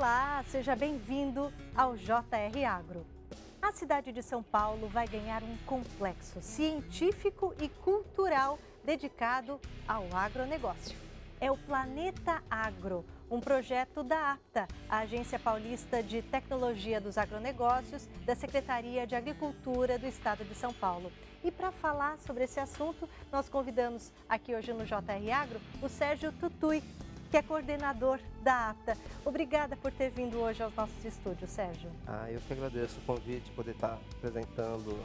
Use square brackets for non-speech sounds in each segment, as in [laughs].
Olá, seja bem-vindo ao JR Agro. A cidade de São Paulo vai ganhar um complexo científico e cultural dedicado ao agronegócio. É o Planeta Agro, um projeto da APTA, a Agência Paulista de Tecnologia dos Agronegócios, da Secretaria de Agricultura do Estado de São Paulo. E para falar sobre esse assunto, nós convidamos aqui hoje no JR Agro o Sérgio Tutui, que é coordenador da APTA. Obrigada por ter vindo hoje aos nossos estúdios, Sérgio. Ah, eu que agradeço o convite, poder estar apresentando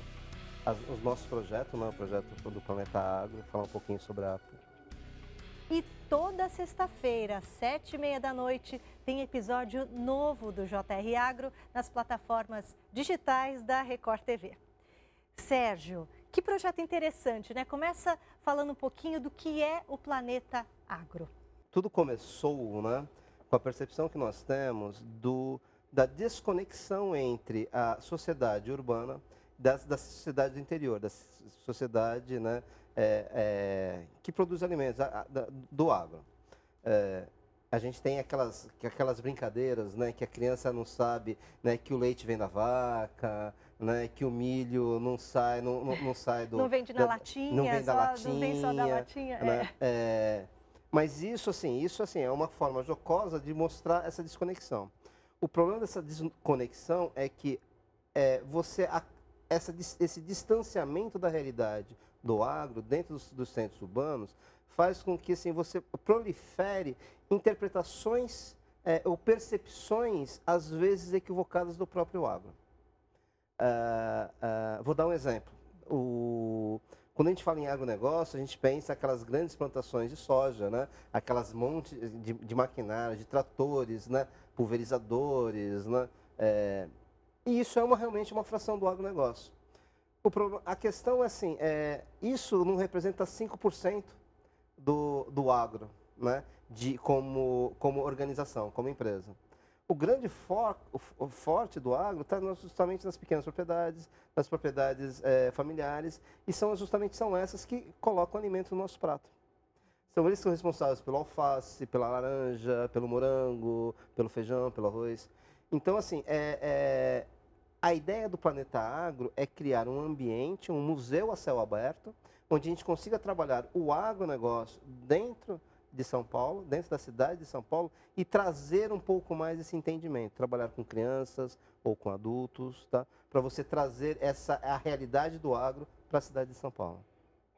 as, os nossos projetos, né, o projeto do Planeta Agro, falar um pouquinho sobre a APTA. E toda sexta-feira, sete e meia da noite, tem episódio novo do JR Agro nas plataformas digitais da Record TV. Sérgio, que projeto interessante, né? Começa falando um pouquinho do que é o Planeta Agro tudo começou né, com a percepção que nós temos do, da desconexão entre a sociedade urbana da, da sociedade do interior, da sociedade né, é, é, que produz alimentos, a, a, do agro. É, a gente tem aquelas, aquelas brincadeiras, né, que a criança não sabe, né, que o leite vem da vaca, né, que o milho não sai, não, não, não sai do... Não vende na da, latinha, não vem da só, latinha, não vem só da latinha. Né, é. é mas isso assim, isso assim é uma forma jocosa de mostrar essa desconexão. O problema dessa desconexão é que é, você essa, esse distanciamento da realidade do agro dentro dos, dos, centros urbanos faz com que assim você prolifere interpretações é, ou percepções às vezes equivocadas do próprio agro. Uh, uh, vou dar um exemplo. O, quando a gente fala em agronegócio, a gente pensa aquelas grandes plantações de soja, né? aquelas montes de, de de tratores, né? pulverizadores. Né? É, e isso é uma, realmente uma fração do agronegócio. O problema, a questão é assim, é, isso não representa 5% do, do agro, né? de, como, como organização, como empresa. O grande for, o forte do agro está justamente nas pequenas propriedades, nas propriedades é, familiares, e são justamente são essas que colocam alimento no nosso prato. São eles que são responsáveis pelo alface, pela laranja, pelo morango, pelo feijão, pelo arroz. Então, assim, é, é, a ideia do Planeta Agro é criar um ambiente, um museu a céu aberto, onde a gente consiga trabalhar o agronegócio dentro de São Paulo, dentro da cidade de São Paulo, e trazer um pouco mais esse entendimento, trabalhar com crianças ou com adultos, tá? Para você trazer essa a realidade do agro para a cidade de São Paulo.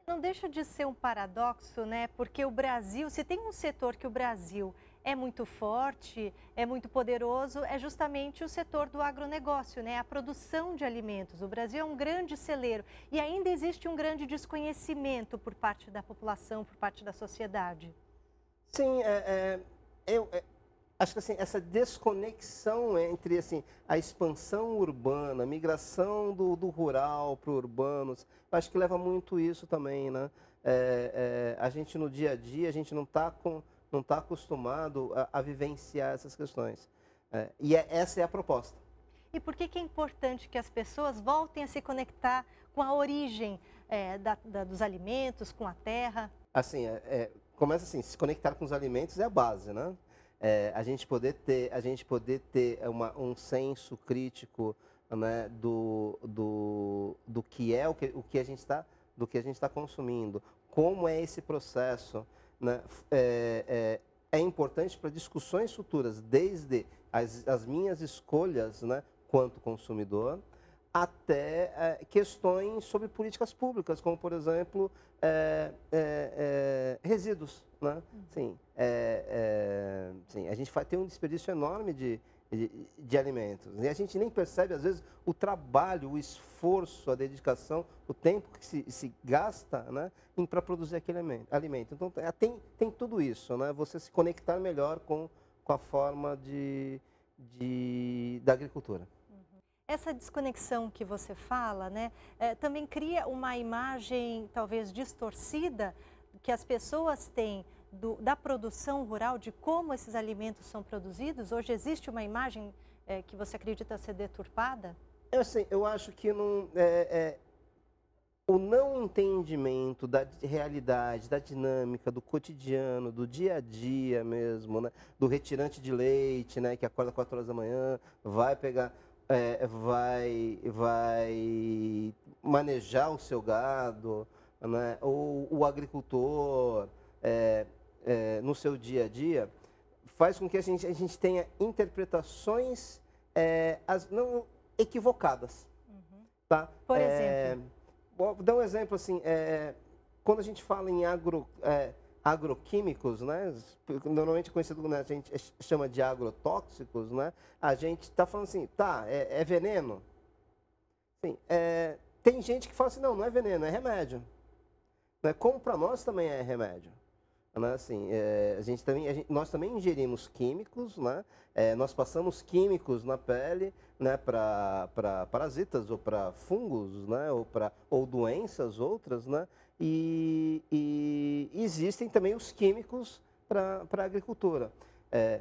Não deixa de ser um paradoxo, né? Porque o Brasil, se tem um setor que o Brasil é muito forte, é muito poderoso, é justamente o setor do agronegócio, né? A produção de alimentos. O Brasil é um grande celeiro e ainda existe um grande desconhecimento por parte da população, por parte da sociedade. Sim, é, é, eu é, acho que assim, essa desconexão entre assim, a expansão urbana, a migração do, do rural para o urbano, acho que leva muito isso também, né? É, é, a gente no dia a dia, a gente não está não tá acostumado a, a, vivenciar essas questões. É, e é, essa é a proposta. E por que, que é importante que as pessoas voltem a se conectar com a origem da, da, dos alimentos, com a terra? Assim, é, começa assim, se conectar com os alimentos é a base, né? É, a gente poder ter, a gente poder ter uma, um senso crítico né, do, do, do que é o que, o que a gente está do que a gente está consumindo, como é esse processo, né, é, é, é importante para discussões futuras, desde as, as minhas escolhas, né, quanto consumidor, até é, questões sobre políticas públicas, como, por exemplo, é, é, é resíduos. Né? Sim, é, sim, a gente ter um desperdício enorme de, de, de, alimentos. E a gente nem percebe, às vezes, o trabalho, o esforço, a dedicação, o tempo que se, se gasta né, para produzir aquele alimento. Então, tem, tem tudo isso, né? você se conectar melhor com, com a forma de, de, da agricultura. Essa desconexão que você fala, né, é, também cria uma imagem talvez distorcida que as pessoas têm do, da produção rural, de como esses alimentos são produzidos? Hoje existe uma imagem é, que você acredita ser deturpada? Eu, assim, eu acho que não, é, é o não entendimento da realidade, da dinâmica, do cotidiano, do dia a dia mesmo, né? do retirante de leite, né? que acorda 4 horas da manhã, vai pegar, é, vai, vai manejar o seu gado, né? ou o agricultor é, é, no seu dia a dia, faz com que a gente, a gente tenha interpretações é, as, não equivocadas. Uhum. Tá? Por exemplo? Vou dar um exemplo assim, é, quando a gente fala em agro, é, agroquímicos, né, normalmente conhecido, né, a gente chama de agrotóxicos, né, a gente está falando assim, tá, é, é veneno? Sim, é, tem gente que fala assim, não, não é veneno, é remédio. Né, como para nós também é remédio. Né, assim, é, a gente também, a gente, nós também ingerimos químicos, né, é, nós passamos químicos na pele, né, para parasitas ou para fungos, né, ou, pra, ou doenças outras, né, e, e existem também os químicos para a agricultura. É,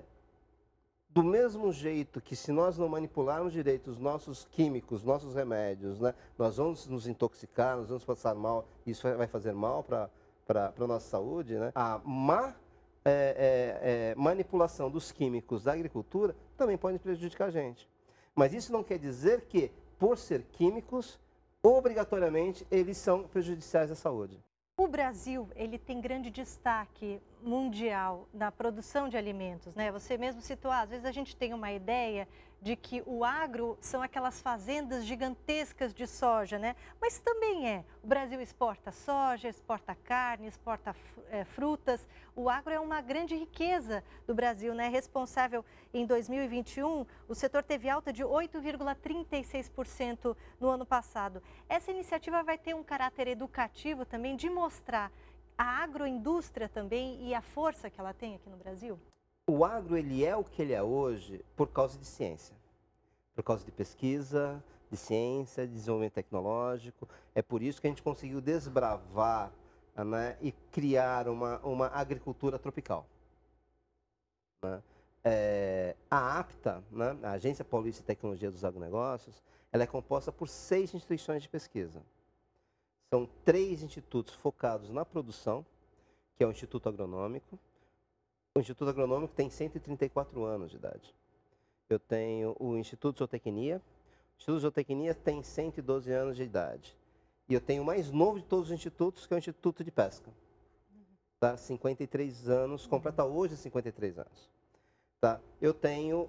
do mesmo jeito que se nós não manipularmos direito os nossos químicos, nossos remédios, né, nós vamos nos intoxicar, nós vamos passar mal, isso vai fazer mal para a nossa saúde, né, a má é, é, é, manipulação dos químicos da agricultura também pode prejudicar a gente. Mas isso não quer dizer que, por ser químicos, obrigatoriamente eles são prejudiciais à saúde. O Brasil ele tem grande destaque mundial na produção de alimentos, né? Você mesmo citou, às vezes a gente tem uma ideia de que o agro são aquelas fazendas gigantescas de soja, né? Mas também é. O Brasil exporta soja, exporta carne, exporta é, frutas. O agro é uma grande riqueza do Brasil, né? Responsável em 2021, o setor teve alta de 8,36% no ano passado. Essa iniciativa vai ter um caráter educativo também de mostrar a agroindústria também e a força que ela tem aqui no Brasil? O agro ele é o que ele é hoje por causa de ciência, por causa de pesquisa, de ciência, de desenvolvimento tecnológico. É por isso que a gente conseguiu desbravar né, e criar uma, uma agricultura tropical. Né? É, a APTA, né, a Agência Paulista de Tecnologia dos Agronegócios, ela é composta por seis instituições de pesquisa. São três institutos focados na produção, que é o Instituto Agronômico, o Instituto Agronômico tem 134 anos de idade. Eu tenho o Instituto de Zootecnia. O Instituto de Zootecnia tem 112 anos de idade. E eu tenho o mais novo de todos os institutos, que é o Instituto de Pesca. Tá? 53 anos, completa hoje 53 anos. Tá? Eu tenho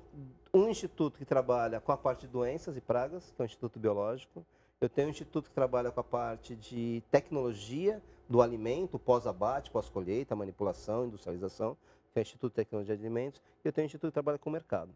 um instituto que trabalha com a parte de doenças e pragas, que é o Instituto Biológico. Eu tenho um instituto que trabalha com a parte de tecnologia do alimento, pós-abate, pós-colheita, manipulação, industrialização que é o Instituto de Tecnologia de Alimentos, e eu tenho o Instituto que trabalha com o mercado.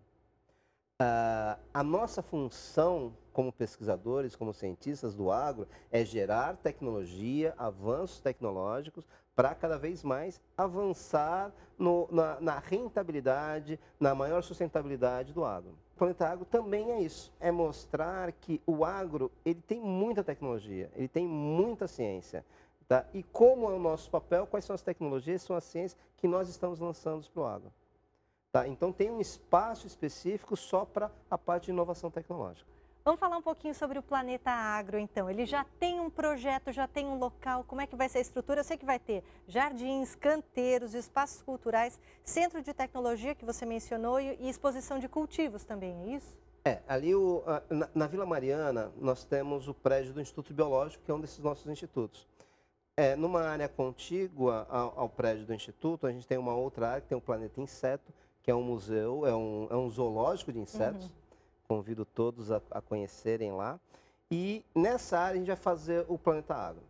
Uh, a nossa função como pesquisadores, como cientistas do agro, é gerar tecnologia, avanços tecnológicos para cada vez mais avançar no, na, na, rentabilidade, na maior sustentabilidade do agro. O Planeta Agro também é isso, é mostrar que o agro ele tem muita tecnologia, ele tem muita ciência. Tá? E como é o nosso papel, quais são as tecnologias, são as ciências que nós estamos lançando para o agro. Tá? Então tem um espaço específico só para a parte de inovação tecnológica. Vamos falar um pouquinho sobre o Planeta Agro, então. Ele já tem um projeto, já tem um local, como é que vai ser a estrutura? Eu sei que vai ter jardins, canteiros, espaços culturais, centro de tecnologia que você mencionou e, exposição de cultivos também, é isso? É, ali o, na, na Vila Mariana nós temos o prédio do Instituto Biológico, que é um desses nossos institutos. É, numa área contígua ao, ao, prédio do Instituto, a gente tem uma outra área que tem o Planeta Inseto, que é um museu, é um, é um zoológico de insetos. Uhum. Convido todos a, a, conhecerem lá. E nessa área a gente vai fazer o Planeta Agro.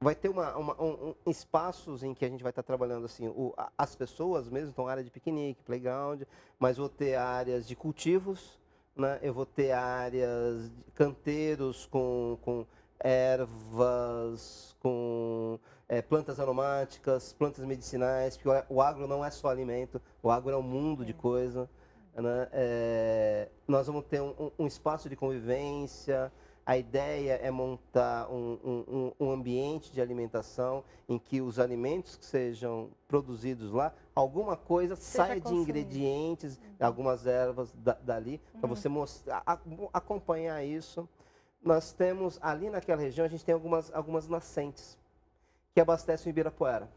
Vai ter uma, uma um, um, espaços em que a gente vai estar trabalhando assim, o, as pessoas mesmo, então área de piquenique, playground, mas vou ter áreas de cultivos, né? eu vou ter áreas, de canteiros com, com ervas, com é, plantas aromáticas, plantas medicinais, porque o agro não é só alimento, o agro é um mundo de coisa. Né? É, nós vamos ter um, um, espaço de convivência, a ideia é montar um, um, um, ambiente de alimentação em que os alimentos que sejam produzidos lá, alguma coisa Seja saia consumido. de ingredientes, uhum. algumas ervas da, dali, uhum. para você mostrar, a, acompanhar isso. Nós temos, ali naquela região, a gente tem algumas, algumas nascentes que abastecem o Ibirapuera.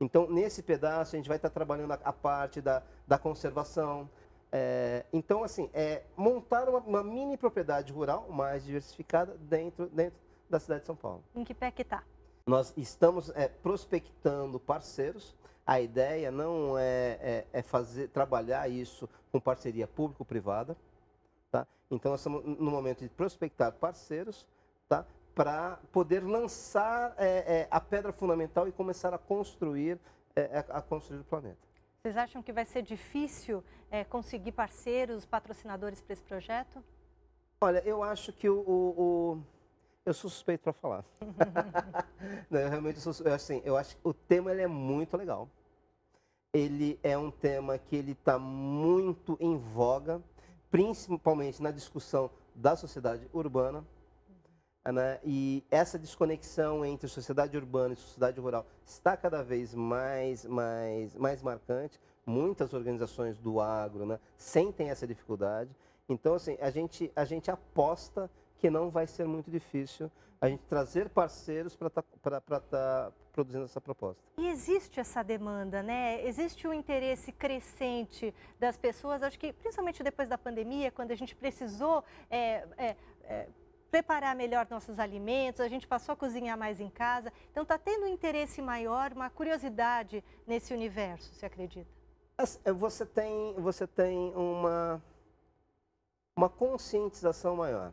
Então, nesse pedaço, a gente vai estar trabalhando a, a parte da, da conservação. É, então, assim, é montar uma, uma, mini propriedade rural mais diversificada dentro, dentro da cidade de São Paulo. Em que pé que está? Nós estamos é, prospectando parceiros. A ideia não é, é, é fazer trabalhar isso com parceria público-privada. Tá? Então, nós estamos no momento de prospectar parceiros tá? para poder lançar é, é, a pedra fundamental e começar a construir, é, a construir o planeta. Vocês acham que vai ser difícil é, conseguir parceiros, patrocinadores para esse projeto? Olha, eu acho que o, o, o... eu sou suspeito para falar. [laughs] Não, eu realmente sou, assim, eu acho que o tema ele é muito legal. Ele é um tema que ele está muito em voga principalmente na discussão da sociedade urbana. Né? E essa desconexão entre sociedade urbana e sociedade rural está cada vez mais, mais, mais marcante. Muitas organizações do agro né, sentem essa dificuldade. Então, assim, a gente, a gente aposta que não vai ser muito difícil a gente trazer parceiros para estar tá, produzindo essa proposta. E existe essa demanda, né? Existe um interesse crescente das pessoas, acho que principalmente depois da pandemia, quando a gente precisou é, é, é, preparar melhor nossos alimentos, a gente passou a cozinhar mais em casa. Então está tendo um interesse maior, uma curiosidade nesse universo, você acredita? É, você tem, você tem uma, uma conscientização maior.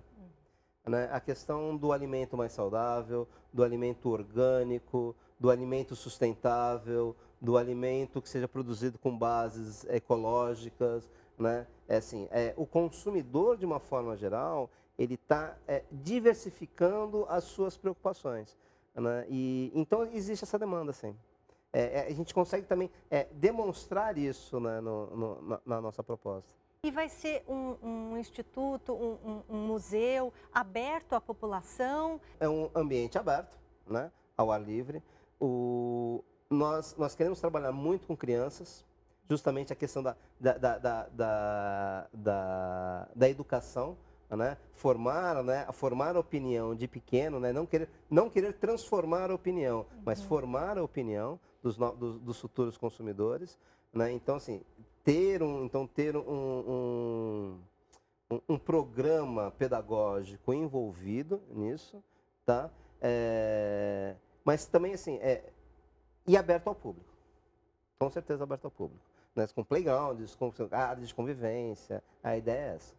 Né? A questão do alimento mais saudável, do alimento orgânico, do alimento sustentável, do alimento que seja produzido com bases ecológicas, né? É assim, é, o consumidor de uma forma geral ele está é, diversificando as suas preocupações, né? E então existe essa demanda, sim. É, é a gente consegue também é, demonstrar isso né, no, no, na, na nossa proposta. E vai ser um, um instituto, um, um, museu aberto à população? É um ambiente aberto, né, ao ar livre. O, nós, nós queremos trabalhar muito com crianças, justamente a questão da, da, da, da, da, educação, né? formar, né? formar a opinião de pequeno, né? não, querer, não querer transformar a opinião, uhum. mas formar a opinião dos, dos, dos futuros consumidores. Né? Então, assim, ter um, então, ter um, um, um programa pedagógico envolvido nisso, tá? É, mas também, assim, é, e aberto ao público. Com certeza aberto ao público. Né? Com playgrounds, com áreas de convivência, a ideia é essa.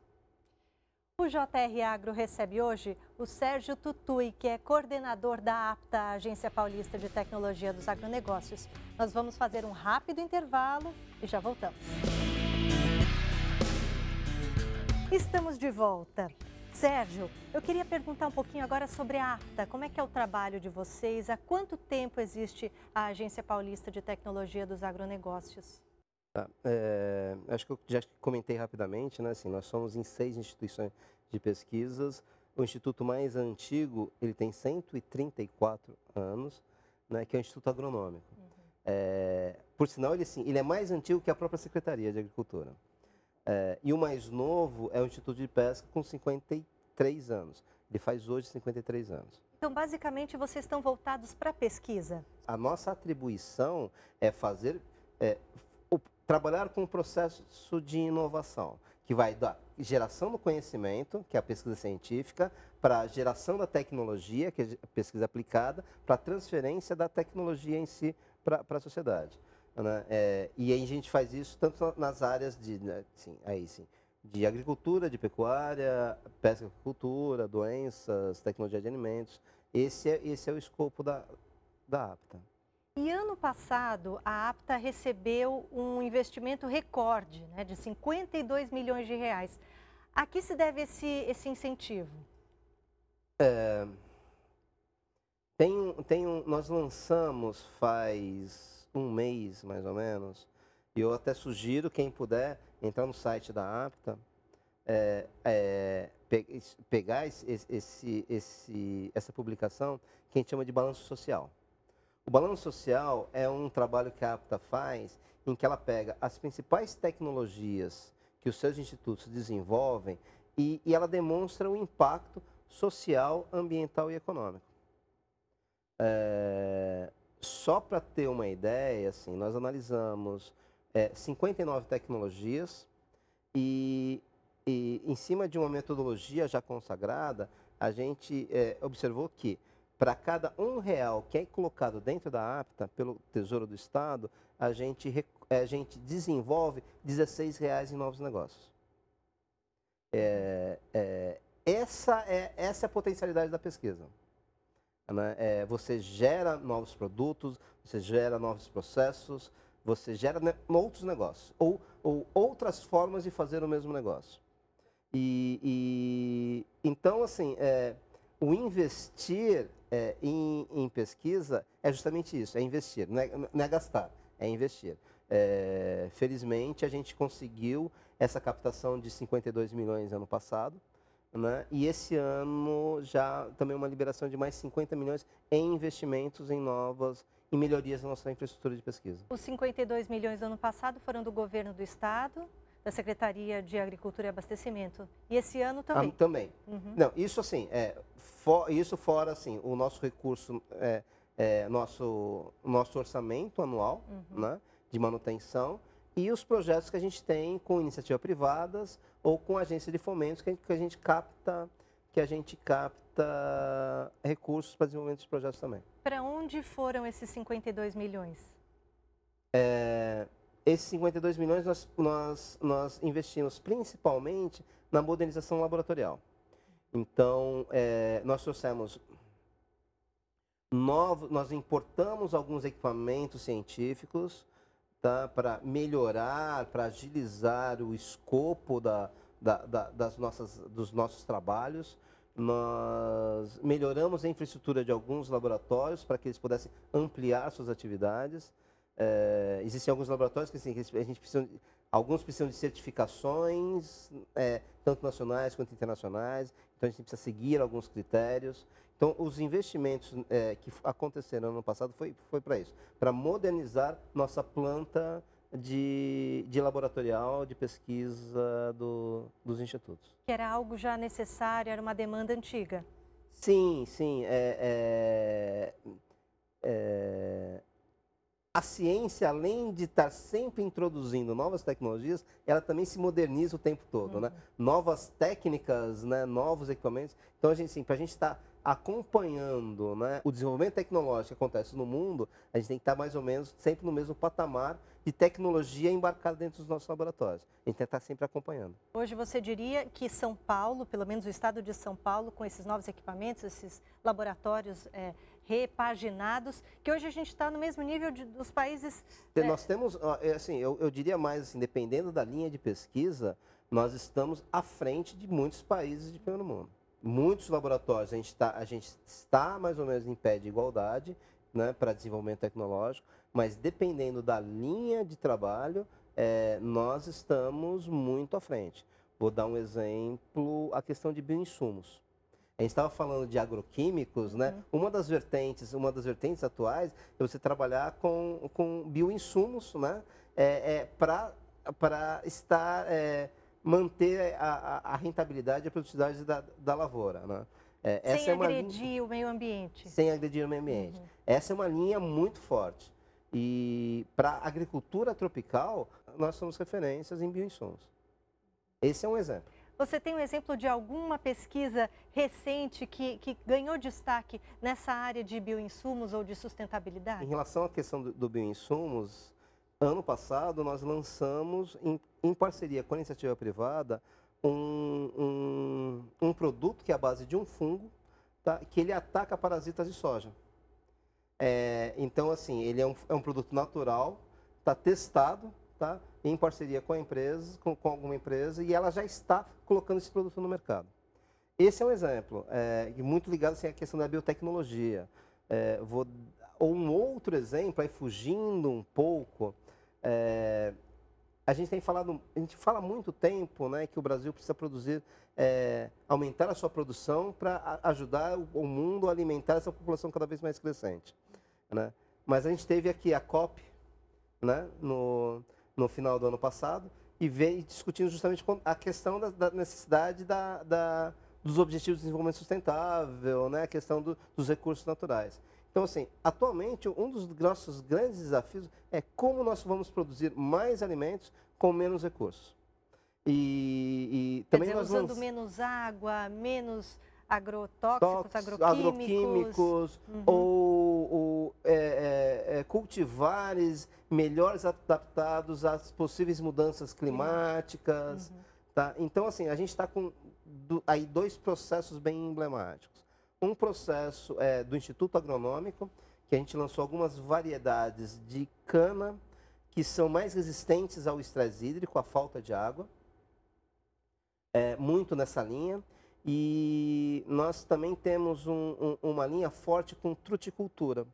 O JR Agro recebe hoje o Sérgio Tutui, que é coordenador da APTA, Agência Paulista de Tecnologia dos Agronegócios. Nós vamos fazer um rápido intervalo e já voltamos. Estamos de volta. Sérgio, eu queria perguntar um pouquinho agora sobre a APTA. Como é que é o trabalho de vocês? Há quanto tempo existe a Agência Paulista de Tecnologia dos Agronegócios? Tá. É, acho que eu já comentei rapidamente, né? Assim, nós somos em seis instituições de pesquisas. O instituto mais antigo, ele tem 134 anos, né? Que é o Instituto Agronômico. Uhum. É, por sinal, ele, sim, ele é mais antigo que a própria Secretaria de Agricultura. É, e o mais novo é o Instituto de Pesca, com 53 anos. Ele faz hoje 53 anos. Então, basicamente, vocês estão voltados para a pesquisa? A nossa atribuição é fazer, é, trabalhar com o processo de inovação, que vai da geração do conhecimento, que é a pesquisa científica, para a geração da tecnologia, que é a pesquisa aplicada, para a transferência da tecnologia em si para a sociedade. Né? É, e aí a gente faz isso tanto nas áreas de, né, sim, aí sim, de agricultura, de pecuária, pesca e agricultura, doenças, tecnologia de alimentos. Esse é, esse é o escopo da, da APTA. E ano passado, a APTA recebeu um investimento recorde né, de 52 milhões de reais. A que se deve esse, esse incentivo? É, tem, tem um, nós lançamos faz um mês, mais ou menos, e eu até sugiro quem puder entrar no site da APTA, é, é, pegar esse, esse, esse, essa publicação que a gente chama de balanço social. O balanço social é um trabalho que a APTA faz em que ela pega as principais tecnologias que os seus institutos desenvolvem e, e ela demonstra o impacto social, ambiental e econômico. É, só para ter uma ideia, assim, nós analisamos é, 59 tecnologias e, e, em cima de uma metodologia já consagrada, a gente é, observou que para cada um real que é colocado dentro da APTA pelo Tesouro do Estado, a gente, a gente desenvolve 16 reais em novos negócios. É, é, essa, é, essa é a potencialidade da pesquisa. Né? É, você gera novos produtos, você gera novos processos, você gera ne outros negócios, ou, ou, outras formas de fazer o mesmo negócio. E, e então, assim, é, o investir é, em, em, pesquisa é justamente isso, é investir, não é, não é gastar, é investir. É, felizmente, a gente conseguiu essa captação de 52 milhões ano passado, né? E esse ano já também uma liberação de mais 50 milhões em investimentos em novas e melhorias na nossa infraestrutura de pesquisa. Os 52 milhões do ano passado foram do governo do estado, da Secretaria de Agricultura e Abastecimento. E esse ano também? Ah, também. Uhum. Não, isso assim, é, for, isso fora assim, o nosso recurso, é, é, nosso, nosso orçamento anual uhum. né, de manutenção e os projetos que a gente tem com iniciativas privadas ou com agência de fomentos que a gente, capta que a gente capta recursos para desenvolvimento dos projetos também. Para onde foram esses 52 milhões? É, esses 52 milhões nós, nós, nós investimos principalmente na modernização laboratorial. Então, é, nós trouxemos novos, nós importamos alguns equipamentos científicos tá, para melhorar, para agilizar o escopo da, da, da, das nossas, dos nossos trabalhos. Nós melhoramos a infraestrutura de alguns laboratórios para que eles pudessem ampliar suas atividades. É, existem alguns laboratórios que, assim, a gente precisa, alguns precisam de certificações, é, tanto nacionais quanto internacionais, então a gente precisa seguir alguns critérios. Então, os investimentos é, que aconteceram no ano passado foi, foi para isso, para modernizar nossa planta de, de laboratorial de pesquisa do, dos institutos. Que era algo já necessário, era uma demanda antiga. Sim, sim. É, é, é, a ciência, além de estar sempre introduzindo novas tecnologias, ela também se moderniza o tempo todo, né? uhum. né? Novas técnicas, né? novos equipamentos. Então, a gente, assim, para a gente estar tá acompanhando né, o desenvolvimento tecnológico que acontece no mundo, a gente tem que estar mais ou menos sempre no mesmo patamar de tecnologia embarcada dentro dos nossos laboratórios. A gente tem que estar sempre acompanhando. Hoje você diria que São Paulo, pelo menos o estado de São Paulo, com esses novos equipamentos, esses laboratórios é, repaginados, que hoje a gente está no mesmo nível de, dos países... É... Nós temos, é, assim, eu, eu diria mais, assim, dependendo da linha de pesquisa, nós estamos à frente de muitos países de primeiro mundo muitos laboratórios a gente, tá, a gente está mais ou menos em pé de igualdade né, para desenvolvimento tecnológico, mas dependendo da linha de trabalho, é, nós estamos muito à frente. Vou dar um exemplo, a questão de bioinsumos. A gente estava falando de agroquímicos, né? Uhum. Uma das vertentes, uma das vertentes atuais é você trabalhar com, com bioinsumos, né? É, é, para estar é, manter a, a, rentabilidade e a produtividade da, da lavoura. Né? É, sem é agredir linha, o meio ambiente. Sem agredir o meio ambiente. Uhum. Essa é uma linha muito forte. E para a agricultura tropical, nós somos referências em bioinsumos. Esse é um exemplo. Você tem um exemplo de alguma pesquisa recente que, que ganhou destaque nessa área de bioinsumos ou de sustentabilidade? Em relação à questão do, do bioinsumos, ano passado nós lançamos, em, em parceria com a iniciativa privada, um, um, um, produto que é a base de um fungo, tá? que ele ataca parasitas de soja. É, então, assim, ele é um, é um produto natural, está testado, tá? Em parceria com a empresa, com, com, alguma empresa, e ela já está colocando esse produto no mercado. Esse é um exemplo, é, muito ligado assim, à questão da biotecnologia. É, vou, ou um outro exemplo, aí fugindo um pouco, é, a gente tem falado, a gente fala há muito tempo né, que o Brasil precisa produzir, é, aumentar a sua produção para ajudar o, mundo a alimentar essa população cada vez mais crescente. Né? Mas a gente teve aqui a COP né, no, no final do ano passado e veio discutindo justamente a questão da, da necessidade da, da, dos Objetivos de Desenvolvimento Sustentável, né, a questão do, dos recursos naturais. Então, assim, atualmente, um dos nossos grandes desafios é como nós vamos produzir mais alimentos com menos recursos. E, e também dizer, nós usando vamos... menos água, menos agrotóxicos, agroquímicos, agroquímicos uhum. ou, ou é, é, é, cultivares melhores adaptados às possíveis mudanças climáticas. Uhum. Tá? Então, assim, a gente está com do, aí dois processos bem emblemáticos. Um processo é do Instituto Agronômico, que a gente lançou algumas variedades de cana que são mais resistentes ao estresse hídrico, à falta de água. É, muito nessa linha. E nós também temos um, um, uma linha forte com truticultura.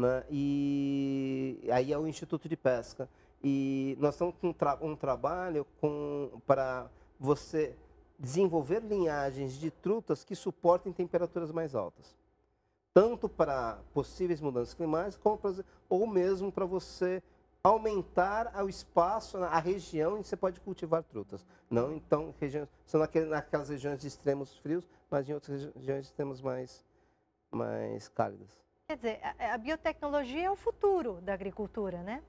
Né? E aí é o Instituto de Pesca. E nós estamos com um, tra um trabalho para você desenvolver linhagens de trutas que suportem temperaturas mais altas. Tanto para possíveis mudanças climáticas, como pra, ou mesmo para você aumentar o espaço, a região em que você pode cultivar trutas. Não, então, regiões, são naquelas regiões de extremos frios, mas em outras regiões de extremos mais, mais cálidas. Quer dizer, a, a biotecnologia é o futuro da agricultura, né?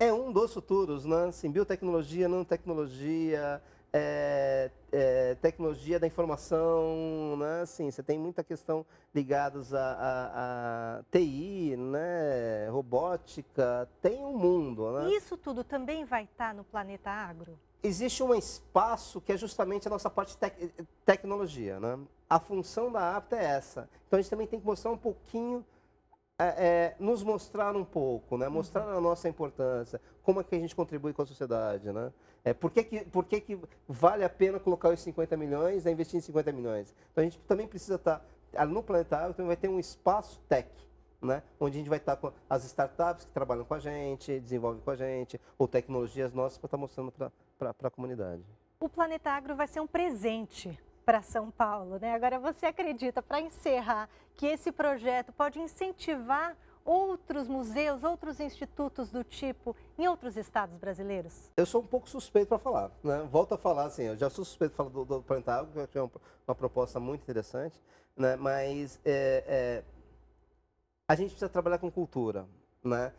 É um dos futuros, né? Assim, biotecnologia, nanotecnologia, é, é, tecnologia da informação, né? Assim, você tem muita questão ligadas a, a, a, TI, né? Robótica, tem um mundo, né? Isso tudo também vai estar no Planeta Agro? Existe um espaço que é justamente a nossa parte de tecnologia, né? A função da APTA é essa. Então a gente também tem que mostrar um pouquinho é, é, nos mostrar um pouco, né? mostrar uhum. a nossa importância, como é que a gente contribui com a sociedade. Né? É, por que, que, por que, que vale a pena colocar os 50 milhões e investir em 50 milhões? Então a gente também precisa estar, tá, no Planetário também vai ter um espaço tech, né? onde a gente vai estar com as startups que trabalham com a gente, desenvolvem com a gente, ou tecnologias nossas para estar tá mostrando para a comunidade. O Planeta Agro vai ser um presente para São Paulo. Né? Agora, você acredita, para encerrar, que esse projeto pode incentivar outros museus, outros institutos do tipo em outros estados brasileiros? Eu sou um pouco suspeito para falar, né? Volto a falar assim, eu já sou suspeito para falar do, do que é uma, uma, proposta muito interessante, né? Mas é, é, a gente precisa trabalhar com cultura, né?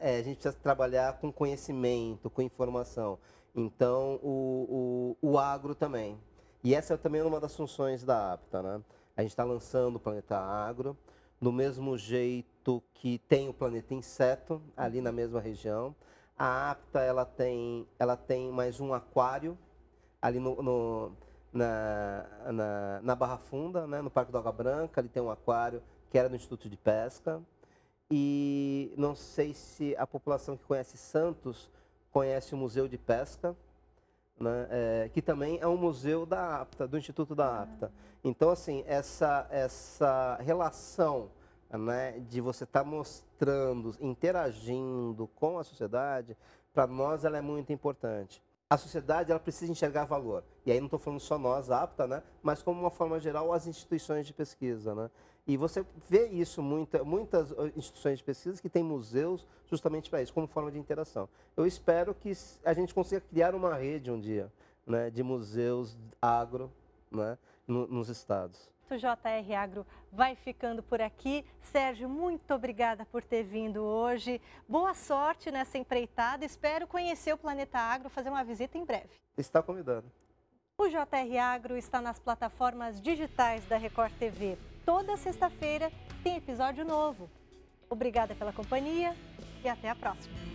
É, a gente precisa trabalhar com conhecimento, com informação. Então, o, o, o agro também. E essa é também uma das funções da APTA, né? A gente está lançando o Planeta Agro, do mesmo jeito que tem o Planeta Inseto, ali na mesma região. A APTA, ela tem, ela tem mais um aquário, ali no, no na, na, na, Barra Funda, né? no Parque da Água Branca, ali tem um aquário que era do Instituto de Pesca. E não sei se a população que conhece Santos conhece o Museu de Pesca, né, é, que também é um museu da APTA, do Instituto da APTA. Então, assim, essa, essa relação né, de você estar tá mostrando, interagindo com a sociedade, para nós ela é muito importante. A sociedade ela precisa enxergar valor. E aí não estou falando só nós, APTA, né, mas como uma forma geral as instituições de pesquisa. Né? E você vê isso, muita, muitas instituições de pesquisa que têm museus justamente para isso, como forma de interação. Eu espero que a gente consiga criar uma rede um dia né, de museus agro né, no, nos estados. O JR Agro vai ficando por aqui. Sérgio, muito obrigada por ter vindo hoje. Boa sorte nessa empreitada. Espero conhecer o Planeta Agro, fazer uma visita em breve. Está convidado. O JR Agro está nas plataformas digitais da Record TV toda sexta-feira tem episódio novo. Obrigada pela companhia e até a próxima.